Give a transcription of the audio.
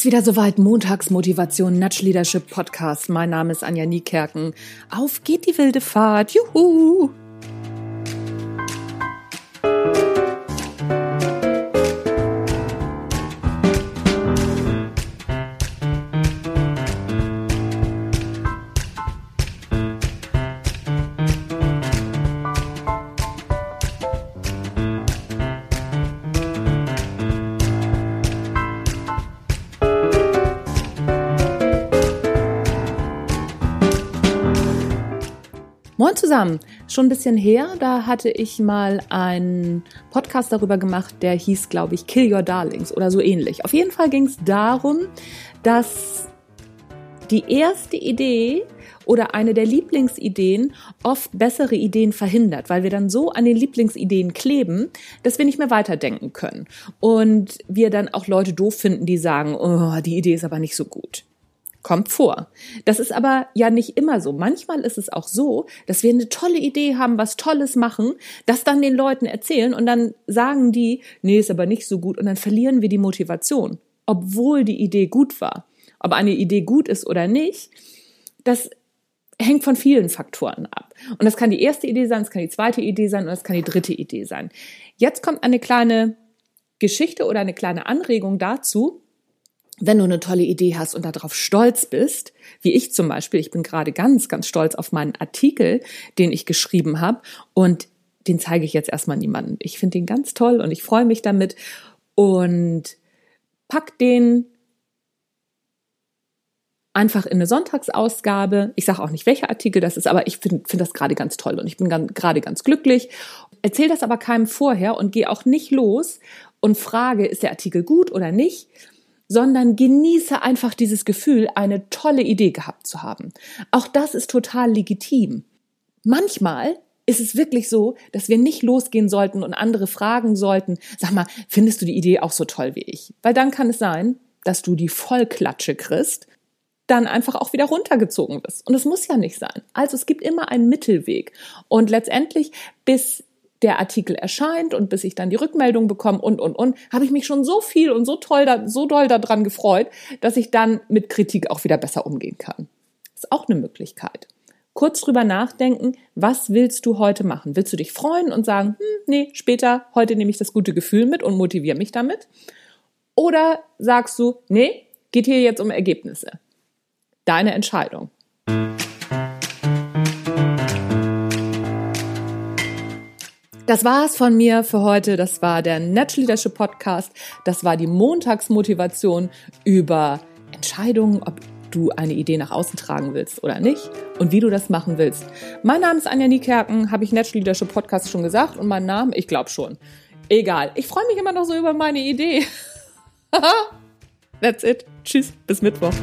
ist wieder soweit. Montagsmotivation, Nudge Leadership Podcast. Mein Name ist Anja Niekerken. Auf geht die wilde Fahrt. Juhu! Moin zusammen. Schon ein bisschen her, da hatte ich mal einen Podcast darüber gemacht, der hieß, glaube ich, Kill Your Darlings oder so ähnlich. Auf jeden Fall ging es darum, dass die erste Idee oder eine der Lieblingsideen oft bessere Ideen verhindert, weil wir dann so an den Lieblingsideen kleben, dass wir nicht mehr weiterdenken können. Und wir dann auch Leute doof finden, die sagen, oh, die Idee ist aber nicht so gut. Kommt vor. Das ist aber ja nicht immer so. Manchmal ist es auch so, dass wir eine tolle Idee haben, was Tolles machen, das dann den Leuten erzählen und dann sagen die, nee, ist aber nicht so gut und dann verlieren wir die Motivation, obwohl die Idee gut war. Ob eine Idee gut ist oder nicht, das hängt von vielen Faktoren ab. Und das kann die erste Idee sein, das kann die zweite Idee sein und das kann die dritte Idee sein. Jetzt kommt eine kleine Geschichte oder eine kleine Anregung dazu, wenn du eine tolle Idee hast und darauf stolz bist, wie ich zum Beispiel, ich bin gerade ganz, ganz stolz auf meinen Artikel, den ich geschrieben habe und den zeige ich jetzt erstmal niemandem. Ich finde den ganz toll und ich freue mich damit und pack den einfach in eine Sonntagsausgabe. Ich sage auch nicht, welcher Artikel das ist, aber ich finde find das gerade ganz toll und ich bin gerade ganz glücklich. Erzähl das aber keinem vorher und gehe auch nicht los und frage, ist der Artikel gut oder nicht, sondern genieße einfach dieses Gefühl, eine tolle Idee gehabt zu haben. Auch das ist total legitim. Manchmal ist es wirklich so, dass wir nicht losgehen sollten und andere fragen sollten, sag mal, findest du die Idee auch so toll wie ich? Weil dann kann es sein, dass du die Vollklatsche kriegst, dann einfach auch wieder runtergezogen wirst. Und es muss ja nicht sein. Also es gibt immer einen Mittelweg. Und letztendlich, bis der Artikel erscheint und bis ich dann die Rückmeldung bekomme und, und, und, habe ich mich schon so viel und so toll, da, so doll daran gefreut, dass ich dann mit Kritik auch wieder besser umgehen kann. Ist auch eine Möglichkeit. Kurz drüber nachdenken, was willst du heute machen? Willst du dich freuen und sagen, hm, nee, später, heute nehme ich das gute Gefühl mit und motiviere mich damit? Oder sagst du, nee, geht hier jetzt um Ergebnisse? Deine Entscheidung. Das war's von mir für heute. Das war der Natural Leadership Podcast. Das war die Montagsmotivation über Entscheidungen, ob du eine Idee nach außen tragen willst oder nicht und wie du das machen willst. Mein Name ist Anja Niekerken, habe ich Natural Leadership Podcast schon gesagt und mein Name, ich glaube schon. Egal. Ich freue mich immer noch so über meine Idee. That's it. Tschüss. Bis Mittwoch.